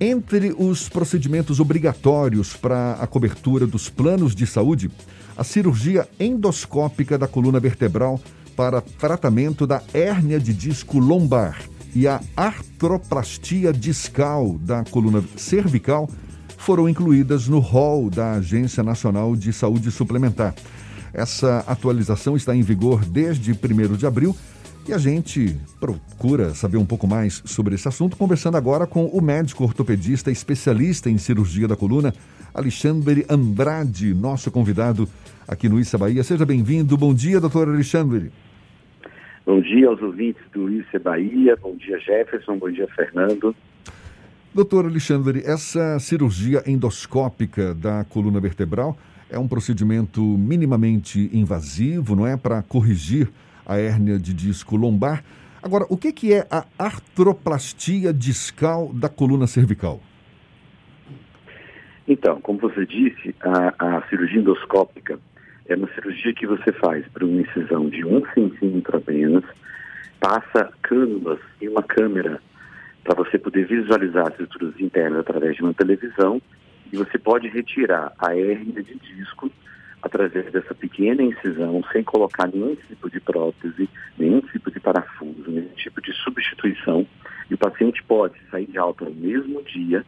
Entre os procedimentos obrigatórios para a cobertura dos planos de saúde, a cirurgia endoscópica da coluna vertebral para tratamento da hérnia de disco lombar e a artroplastia discal da coluna cervical foram incluídas no rol da Agência Nacional de Saúde Suplementar. Essa atualização está em vigor desde 1 de abril e a gente procura saber um pouco mais sobre esse assunto, conversando agora com o médico ortopedista especialista em cirurgia da coluna, Alexandre Andrade, nosso convidado aqui no Issa Bahia. Seja bem-vindo. Bom dia, doutor Alexandre. Bom dia aos ouvintes do Issa Bahia. Bom dia, Jefferson. Bom dia, Fernando. Doutor Alexandre, essa cirurgia endoscópica da coluna vertebral é um procedimento minimamente invasivo, não é? Para corrigir a hérnia de disco lombar. Agora, o que, que é a artroplastia discal da coluna cervical? Então, como você disse, a, a cirurgia endoscópica é uma cirurgia que você faz para uma incisão de um centímetro apenas, passa cânulas em uma câmera para você poder visualizar as estruturas internas através de uma televisão e você pode retirar a hérnia de disco através dessa pequena incisão, sem colocar nenhum tipo de prótese, nenhum tipo de parafuso, nenhum tipo de substituição. E o paciente pode sair de alta no mesmo dia,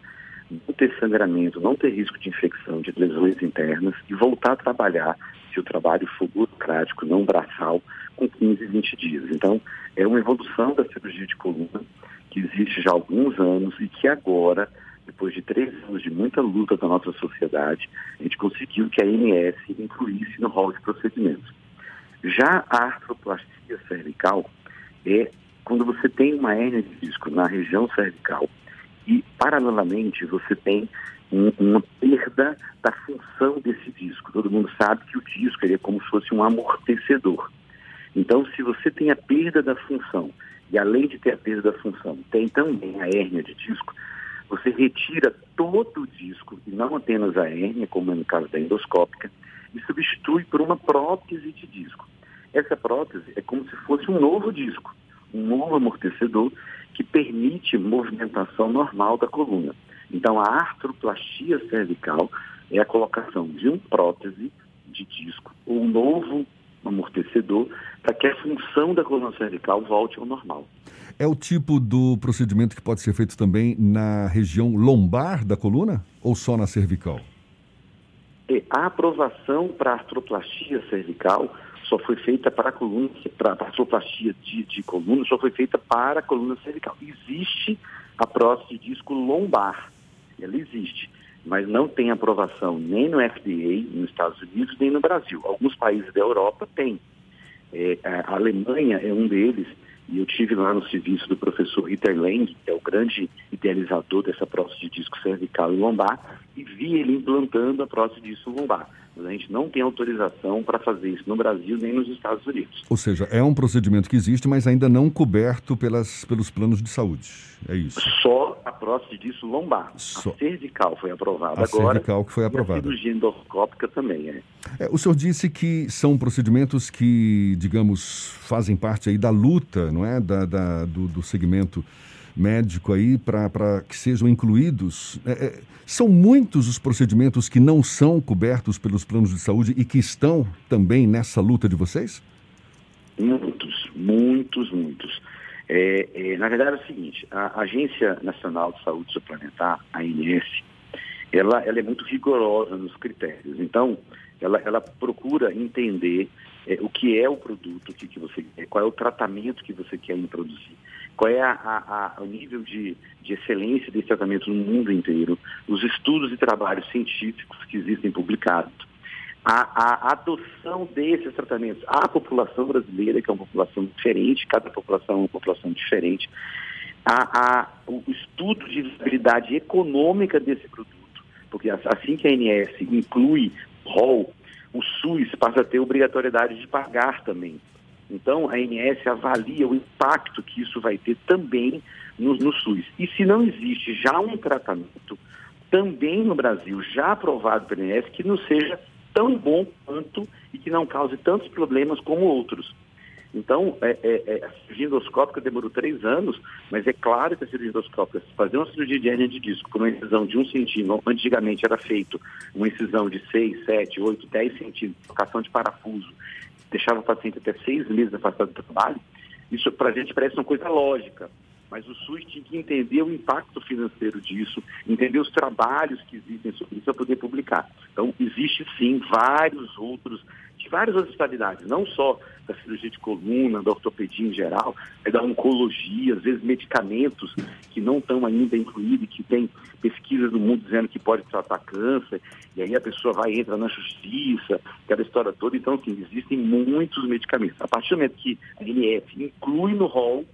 não ter sangramento, não ter risco de infecção, de lesões internas e voltar a trabalhar, se o trabalho for burocrático, não braçal, com 15, 20 dias. Então, é uma evolução da cirurgia de coluna que existe já há alguns anos e que agora depois de três anos de muita luta da nossa sociedade, a gente conseguiu que a ANS incluísse no rol de procedimentos. Já a artroplastia cervical é quando você tem uma hérnia de disco na região cervical e, paralelamente, você tem um, uma perda da função desse disco. Todo mundo sabe que o disco é como se fosse um amortecedor. Então, se você tem a perda da função e, além de ter a perda da função, tem também a hérnia de disco, você retira todo o disco, e não apenas a hérnia, como é no caso da endoscópica, e substitui por uma prótese de disco. Essa prótese é como se fosse um novo disco, um novo amortecedor que permite movimentação normal da coluna. Então, a artroplastia cervical é a colocação de um prótese de disco ou um novo amortecedor para que a função da coluna cervical volte ao normal. É o tipo do procedimento que pode ser feito também na região lombar da coluna ou só na cervical? A aprovação para artroplastia cervical só foi feita para a coluna, para artroplastia de, de coluna, só foi feita para a coluna cervical. Existe a prótese de disco lombar, ela existe, mas não tem aprovação nem no FDA, nos Estados Unidos, nem no Brasil. Alguns países da Europa têm. É, a Alemanha é um deles, e eu tive lá no serviço do professor Ritter Lang, que é o grande idealizador dessa prótese de disco cervical e lombar, e vi ele implantando a prótese de disco lombar. Mas a gente não tem autorização para fazer isso no Brasil nem nos Estados Unidos. Ou seja, é um procedimento que existe, mas ainda não coberto pelas, pelos planos de saúde. É isso. Só a prótese disso lombar. Só. A cervical foi aprovada a agora. A cervical que foi aprovada. a cirurgia endoscópica também é. é. O senhor disse que são procedimentos que, digamos, fazem parte aí da luta, não é, da, da do, do segmento médico aí para que sejam incluídos. É, é, são muitos os procedimentos que não são cobertos pelos planos de saúde e que estão também nessa luta de vocês? Muitos, muitos, muitos. É, é, na verdade é o seguinte, a Agência Nacional de Saúde Suplementar, a ANS, ela, ela é muito rigorosa nos critérios. Então, ela, ela procura entender é, o que é o produto que, que você quer, qual é o tratamento que você quer introduzir, qual é a, a, o nível de, de excelência desse tratamento no mundo inteiro, os estudos e trabalhos científicos que existem publicados, a, a adoção desses tratamentos à população brasileira, que é uma população diferente, cada população é uma população diferente, a, a, o estudo de viabilidade econômica desse produto, porque assim que a ANS inclui rol o SUS passa a ter obrigatoriedade de pagar também. Então, a ANS avalia o impacto que isso vai ter também no, no SUS. E se não existe já um tratamento, também no Brasil, já aprovado pela ANS, que não seja tão bom quanto e que não cause tantos problemas como outros. Então, é, é, é, a cirurgia endoscópica demorou três anos, mas é claro que a cirurgia endoscópica, fazer uma cirurgia de hernia de disco por uma incisão de um centímetro, antigamente era feito uma incisão de seis, sete, oito, dez centímetros, trocação de parafuso, deixava o paciente até seis meses afastado do trabalho, isso para a gente parece uma coisa lógica, mas o SUS tinha que entender o impacto financeiro disso, entender os trabalhos que existem sobre isso para poder publicar. Então, existe sim vários outros de várias outras especialidades, não só da cirurgia de coluna, da ortopedia em geral, é da oncologia, às vezes medicamentos que não estão ainda incluídos, que tem pesquisas no mundo dizendo que pode tratar câncer, e aí a pessoa vai entra na justiça, aquela história toda. Então, assim, existem muitos medicamentos. A partir do momento que a NF inclui no rol,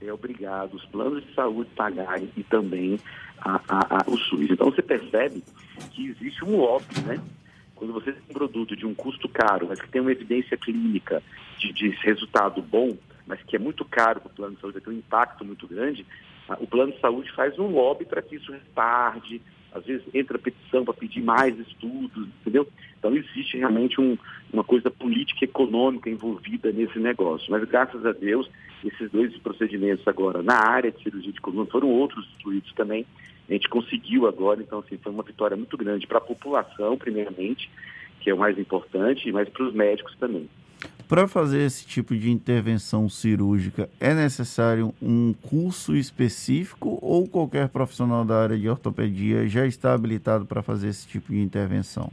é obrigado os planos de saúde pagarem e também a, a, a, o SUS. Então, você percebe que existe um lobby, né? Quando você tem um produto de um custo caro, mas que tem uma evidência clínica de, de resultado bom, mas que é muito caro para o plano de saúde, tem um impacto muito grande, o plano de saúde faz um lobby para que isso retarde, às vezes entra petição para pedir mais estudos, entendeu? Então existe realmente um, uma coisa política e econômica envolvida nesse negócio. Mas graças a Deus, esses dois procedimentos agora na área de cirurgia de coluna foram outros excluídos também, a gente conseguiu agora, então assim, foi uma vitória muito grande para a população, primeiramente, que é o mais importante, mas para os médicos também. Para fazer esse tipo de intervenção cirúrgica, é necessário um curso específico ou qualquer profissional da área de ortopedia já está habilitado para fazer esse tipo de intervenção?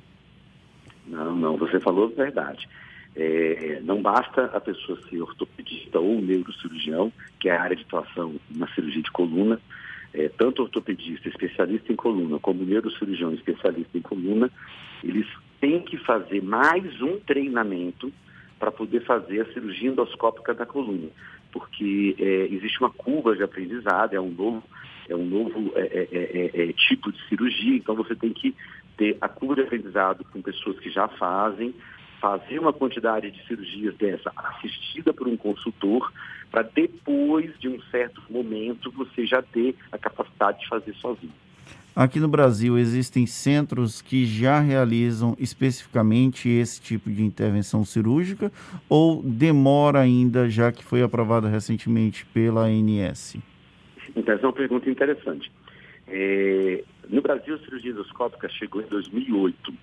Não, não, você falou a verdade. É, não basta a pessoa ser ortopedista ou neurocirurgião, que é a área de atuação na cirurgia de coluna, é, tanto ortopedista, especialista em coluna, como neurocirurgião, especialista em coluna, eles têm que fazer mais um treinamento para poder fazer a cirurgia endoscópica da coluna, porque é, existe uma curva de aprendizado, é um novo, é um novo é é, é, é, tipo de cirurgia, então você tem que ter a curva de aprendizado com pessoas que já fazem, fazer uma quantidade de cirurgias dessa assistida por um consultor, para depois de um certo momento você já ter a capacidade de fazer sozinho. Aqui no Brasil existem centros que já realizam especificamente esse tipo de intervenção cirúrgica ou demora ainda, já que foi aprovada recentemente pela ANS? Então, essa é uma pergunta interessante. É, no Brasil, a cirurgia endoscópica chegou em 2008.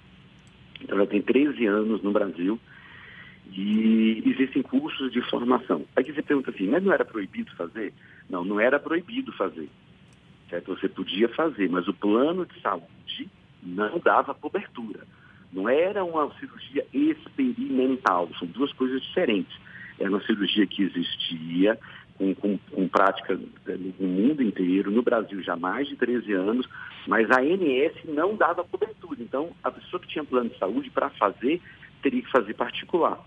Então, ela tem 13 anos no Brasil e existem cursos de formação. Aí você pergunta assim, mas não era proibido fazer? Não, não era proibido fazer. Certo? Você podia fazer, mas o plano de saúde não dava cobertura. Não era uma cirurgia experimental, são duas coisas diferentes. Era uma cirurgia que existia, com, com, com prática no mundo inteiro, no Brasil já há mais de 13 anos, mas a ANS não dava cobertura. Então, a pessoa que tinha plano de saúde, para fazer, teria que fazer particular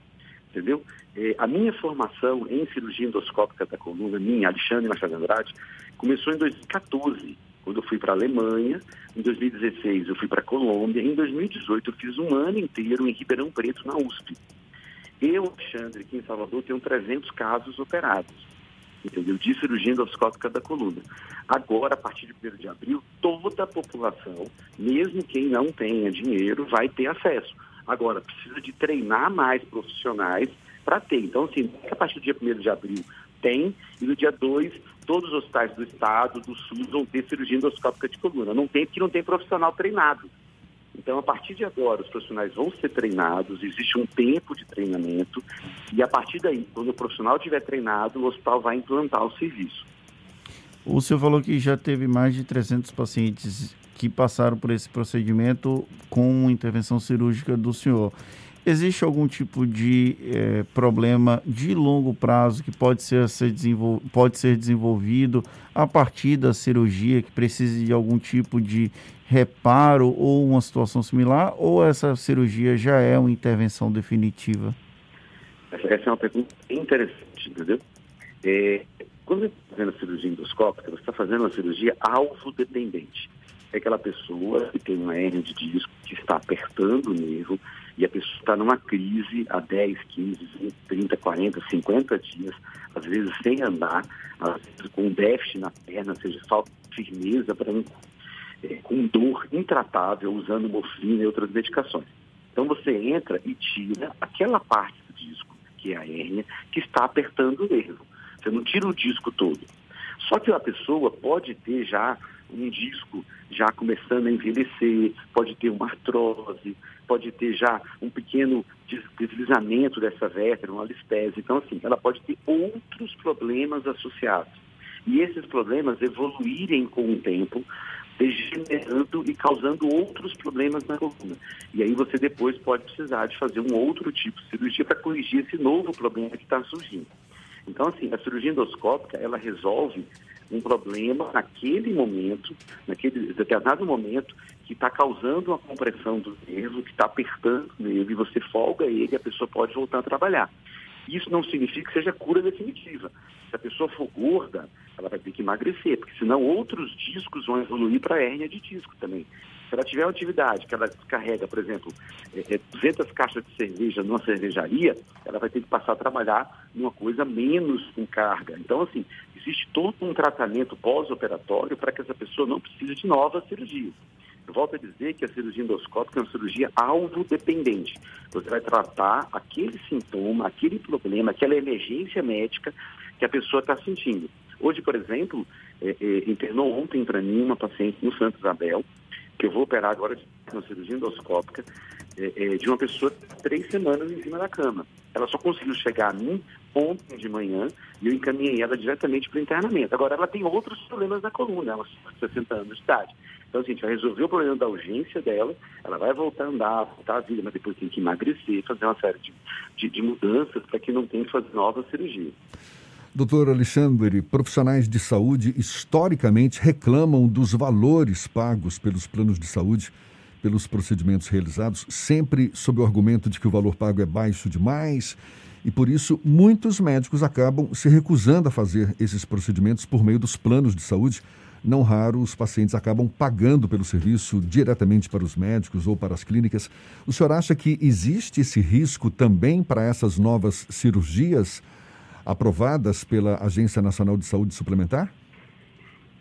entendeu? É, a minha formação em cirurgia endoscópica da coluna, minha, Alexandre Machado Andrade, começou em 2014, quando eu fui para a Alemanha, em 2016 eu fui para a Colômbia, em 2018 eu fiz um ano inteiro em Ribeirão Preto, na USP. Eu, Alexandre, aqui em Salvador, tenho 300 casos operados, entendeu? De cirurgia endoscópica da coluna. Agora, a partir de 1 de abril, toda a população, mesmo quem não tenha dinheiro, vai ter acesso. Agora, precisa de treinar mais profissionais para ter. Então, assim, a partir do dia 1 de abril tem, e no dia 2, todos os hospitais do Estado, do SUS, vão ter cirurgia endoscópica de coluna. Não tem porque não tem profissional treinado. Então, a partir de agora, os profissionais vão ser treinados, existe um tempo de treinamento, e a partir daí, quando o profissional estiver treinado, o hospital vai implantar o serviço. O senhor falou que já teve mais de 300 pacientes que passaram por esse procedimento com intervenção cirúrgica do senhor. Existe algum tipo de eh, problema de longo prazo que pode ser, ser pode ser desenvolvido a partir da cirurgia, que precise de algum tipo de reparo ou uma situação similar, ou essa cirurgia já é uma intervenção definitiva? Essa é uma pergunta interessante, entendeu? É, quando você está fazendo a cirurgia endoscópica, você está fazendo uma cirurgia alvo-dependente é aquela pessoa que tem uma hernia de disco que está apertando o nervo e a pessoa está numa crise há 10, 15, 20, 30, 40, 50 dias, às vezes sem andar, às vezes com déficit na perna, seja, falta firmeza, para é, com dor intratável, usando morfina e outras medicações. Então você entra e tira aquela parte do disco que é a hérnia, que está apertando o nervo. Você não tira o disco todo. Só que a pessoa pode ter já um disco já começando a envelhecer, pode ter uma artrose, pode ter já um pequeno deslizamento dessa vértebra, uma listese. Então, assim, ela pode ter outros problemas associados. E esses problemas evoluírem com o tempo, degenerando e causando outros problemas na coluna. E aí você depois pode precisar de fazer um outro tipo de cirurgia para corrigir esse novo problema que está surgindo. Então, assim, a cirurgia endoscópica, ela resolve um problema naquele momento, naquele determinado momento, que está causando uma compressão do nervo, que está apertando o nervo, e você folga ele e a pessoa pode voltar a trabalhar. Isso não significa que seja cura definitiva. Se a pessoa for gorda, ela vai ter que emagrecer, porque senão outros discos vão evoluir para hérnia de disco também. Se ela tiver uma atividade que ela descarrega, por exemplo, é, 200 é, caixas de cerveja numa cervejaria, ela vai ter que passar a trabalhar numa coisa menos com carga. Então, assim, existe todo um tratamento pós-operatório para que essa pessoa não precise de novas cirurgias. Eu volto a dizer que a cirurgia endoscópica é uma cirurgia alvo-dependente. Você vai tratar aquele sintoma, aquele problema, aquela emergência médica que a pessoa está sentindo. Hoje, por exemplo, é, é, internou ontem para mim uma paciente no Santo Isabel, que eu vou operar agora uma cirurgia endoscópica, é, é, de uma pessoa três semanas em cima da cama. Ela só conseguiu chegar a mim ontem de manhã e eu encaminhei ela diretamente para o internamento. Agora, ela tem outros problemas na coluna, ela tem 60 anos de idade. Então, assim, a gente vai resolver o problema da urgência dela, ela vai voltar a andar, voltar a vida, mas depois tem que emagrecer, fazer uma série de, de, de mudanças para que não tenha que fazer novas cirurgias. Doutor Alexandre, profissionais de saúde historicamente reclamam dos valores pagos pelos planos de saúde pelos procedimentos realizados, sempre sob o argumento de que o valor pago é baixo demais e por isso muitos médicos acabam se recusando a fazer esses procedimentos por meio dos planos de saúde. Não raro, os pacientes acabam pagando pelo serviço diretamente para os médicos ou para as clínicas. O senhor acha que existe esse risco também para essas novas cirurgias? Aprovadas pela Agência Nacional de Saúde Suplementar?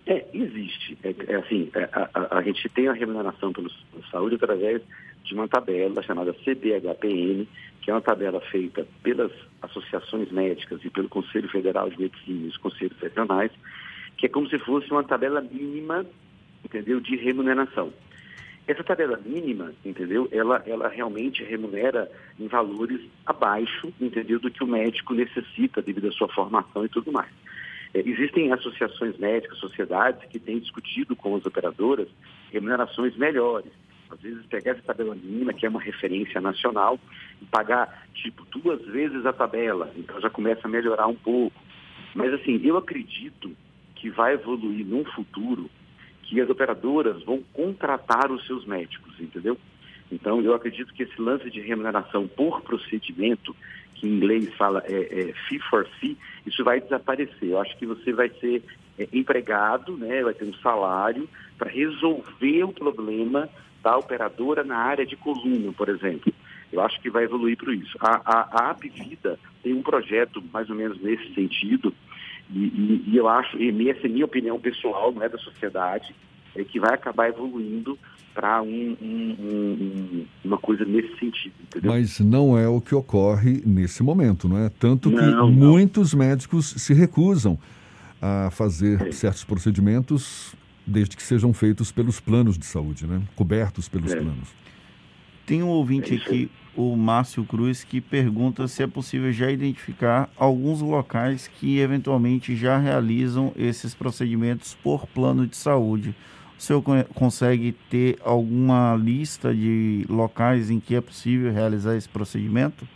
É, existe. É, é assim, é, a, a, gente tem a remuneração pela saúde através de uma tabela chamada CBHPN, que é uma tabela feita pelas associações médicas e pelo Conselho Federal de Medicina e os conselhos regionais, que é como se fosse uma tabela mínima, entendeu, de remuneração. Essa tabela mínima, entendeu? Ela, ela realmente remunera em valores abaixo, entendeu? Do que o médico necessita devido à sua formação e tudo mais. É, existem associações médicas, sociedades que têm discutido com as operadoras remunerações melhores. Às vezes pegar essa tabela mínima, que é uma referência nacional, e pagar, tipo, duas vezes a tabela. Então já começa a melhorar um pouco. Mas, assim, eu acredito que vai evoluir num futuro que as operadoras vão contratar os seus médicos, entendeu? Então, eu acredito que esse lance de remuneração por procedimento, que em inglês fala é, é, fee for fee, isso vai desaparecer. Eu acho que você vai ser é, empregado, né, vai ter um salário para resolver o problema da operadora na área de coluna, por exemplo. Eu acho que vai evoluir para isso. A, a, a tem um projeto mais ou menos nesse sentido, e, e, e eu acho, e essa é minha opinião pessoal, não é da sociedade, é que vai acabar evoluindo para um, um, um, uma coisa nesse sentido. Entendeu? Mas não é o que ocorre nesse momento, não é? Tanto que não, muitos médicos se recusam a fazer é. certos procedimentos desde que sejam feitos pelos planos de saúde, né? Cobertos pelos é. planos. Tem um ouvinte é aqui o Márcio Cruz, que pergunta se é possível já identificar alguns locais que eventualmente já realizam esses procedimentos por plano de saúde. O senhor consegue ter alguma lista de locais em que é possível realizar esse procedimento?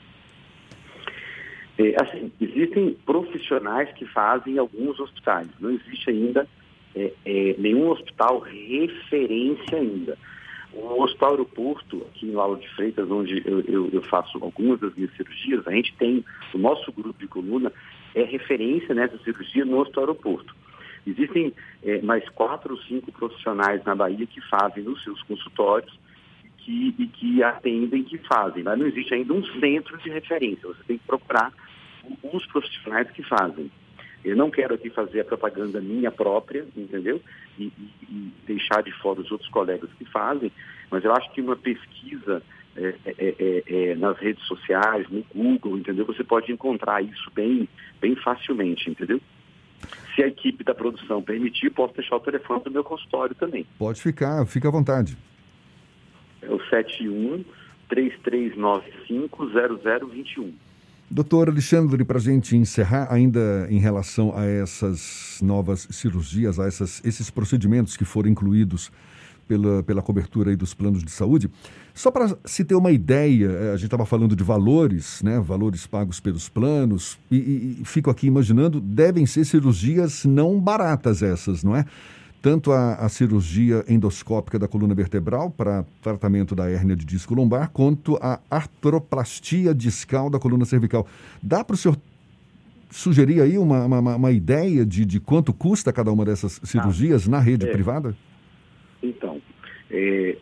É, assim, existem profissionais que fazem em alguns hospitais. Não existe ainda é, é, nenhum hospital referência ainda. O Hospital Aeroporto, aqui no Aula de Freitas, onde eu, eu, eu, faço algumas das minhas cirurgias, a gente tem, o nosso grupo de coluna é referência nessa cirurgia no Hospital Aeroporto. Existem é, mais quatro ou cinco profissionais na Bahia que fazem nos seus consultórios que, e que atendem, que fazem. Mas não existe ainda um centro de referência. Você tem que procurar os profissionais que fazem. Eu não quero aqui fazer a propaganda minha própria, entendeu? E, e, e, deixar de fora os outros colegas que fazem, mas eu acho que uma pesquisa é, é, é, é, nas redes sociais, no Google, entendeu? Você pode encontrar isso bem, bem facilmente, entendeu? Se a equipe da produção permitir, posso deixar o telefone do meu consultório também. Pode ficar, fica à vontade. É o 71 3395 0021. Doutor Alexandre, para a gente encerrar, ainda em relação a essas novas cirurgias, a essas, esses procedimentos que foram incluídos pela, pela cobertura dos planos de saúde, só para se ter uma ideia, eh, a gente estava falando de valores, né, valores pagos pelos planos, e, e fico aqui imaginando, devem ser cirurgias não baratas essas, não é? Tanto a, a, cirurgia endoscópica da coluna vertebral para tratamento da hérnia de disco lombar, quanto a artroplastia discal da coluna cervical. Dá para o senhor sugerir aí uma, uma, uma ideia de, de, quanto custa cada uma dessas cirurgias ah, na rede é. privada? Então, é,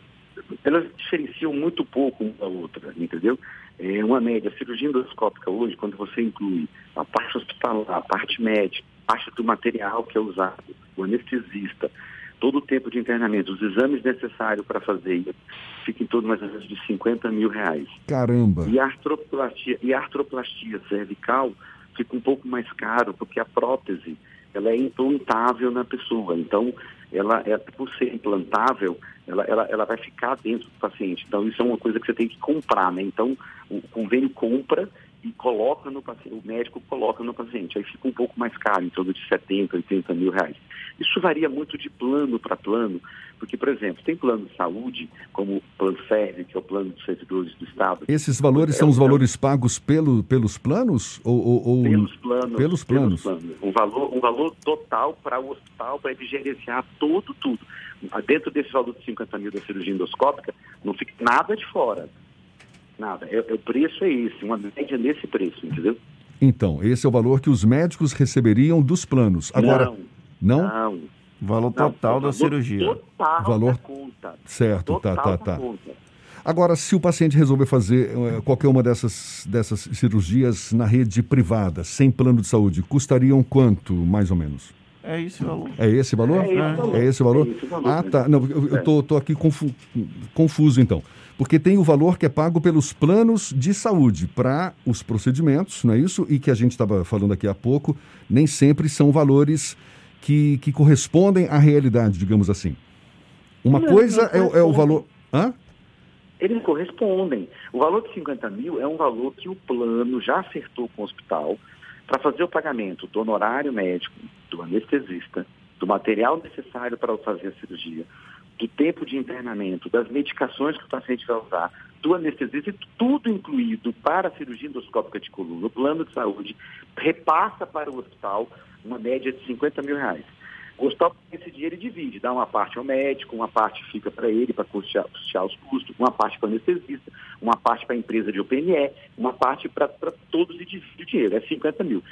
elas diferenciam muito pouco uma da outra, entendeu? É uma média, a cirurgia endoscópica hoje, quando você inclui a parte hospitalar, a parte médica, a parte do material que é usado, o anestesista, todo o tempo de internamento, os exames necessários para fazer, fica em torno mais ou menos de 50 mil reais. Caramba! E a artroplastia, e a artroplastia cervical fica um pouco mais caro, porque a prótese ela é implantável na pessoa. Então, ela, é, por ser implantável, ela, ela, ela vai ficar dentro do paciente. Então, isso é uma coisa que você tem que comprar, né? Então, o convênio compra e coloca no paciente, o médico coloca no paciente. Aí fica um pouco mais caro, em torno de 70, 80 mil reais. Isso varia muito de plano para plano, porque, por exemplo, tem plano de saúde, como o plano SERV, que é o plano dos servidores do Estado. Esses valores é, são os valores pagos pelo, pelos planos? Ou, ou, ou... Pelos planos. Pelos planos. Pelos planos. Um, valor, um valor total para o hospital, para ele gerenciar todo, tudo. Dentro desse valor de 50 mil da cirurgia endoscópica, não fica nada de fora. Nada. É, é, o preço é esse, uma média nesse preço, entendeu? Então, esse é o valor que os médicos receberiam dos planos. Agora, não? Não. não. Valor total não, da cirurgia. Total valor da conta. Certo, total tá, tá, tá. Agora, se o paciente resolver fazer uh, qualquer uma dessas, dessas cirurgias na rede privada, sem plano de saúde, custariam quanto, mais ou menos? É esse valor. É esse valor? É esse valor. É esse valor? É esse valor ah, tá. Não, eu, eu tô, tô aqui confu confuso, então porque tem o valor que é pago pelos planos de saúde para os procedimentos, não é isso? E que a gente estava falando aqui há pouco, nem sempre são valores que, que correspondem à realidade, digamos assim. Uma não, coisa não é, é, o valor. Hã? Eles correspondem. O valor de 50 mil é um valor que o plano já acertou com o hospital para fazer o pagamento do honorário médico, do anestesista, do material necessário para fazer a cirurgia, do tempo de internamento, das medicações que o paciente vai usar, do anestesista, tudo incluído para a cirurgia endoscópica de coluna, o plano de saúde repassa para o hospital uma média de 50 mil reais. O hospital, esse dinheiro, divide, dá uma parte ao médico, uma parte fica para ele, para custear, custear, os custos, uma parte para o anestesista, uma parte para a empresa de OPME, uma parte para todos e divide o dinheiro, é 50 mil.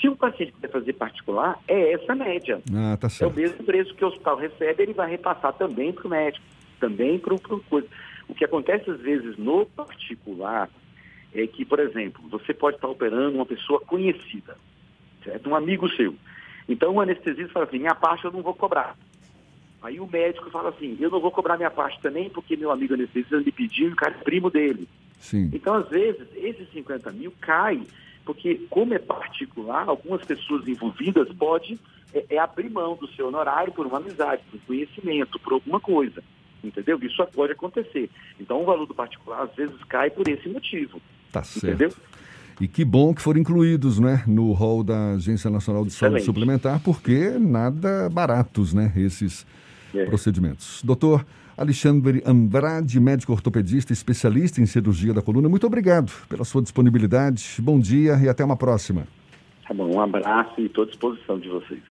Se o paciente quiser fazer particular, é essa média. Ah, tá certo. É o mesmo preço que o hospital recebe, ele vai repassar também para o médico, também para o coisa. O que acontece às vezes no particular é que, por exemplo, você pode estar operando uma pessoa conhecida, certo? um amigo seu. Então o anestesista fala assim, minha parte eu não vou cobrar. Aí o médico fala assim, eu não vou cobrar minha parte também, porque meu amigo anestesista me pediu e o cara é primo dele. Sim. Então, às vezes, esses 50 mil caem porque como é particular, algumas pessoas envolvidas podem é, é, abrir mão do seu honorário por uma amizade, por um conhecimento, por alguma coisa. Entendeu? Isso pode acontecer. Então o valor do particular às vezes cai por esse motivo. Tá certo. Entendeu? E que bom que foram incluídos né, no rol da Agência Nacional de Saúde Suplementar, porque nada baratos né, esses é. procedimentos. Doutor Alexandre Andrade, médico ortopedista, especialista em cirurgia da coluna, muito obrigado pela sua disponibilidade. Bom dia e até uma próxima. Tá bom, um abraço e estou à disposição de vocês.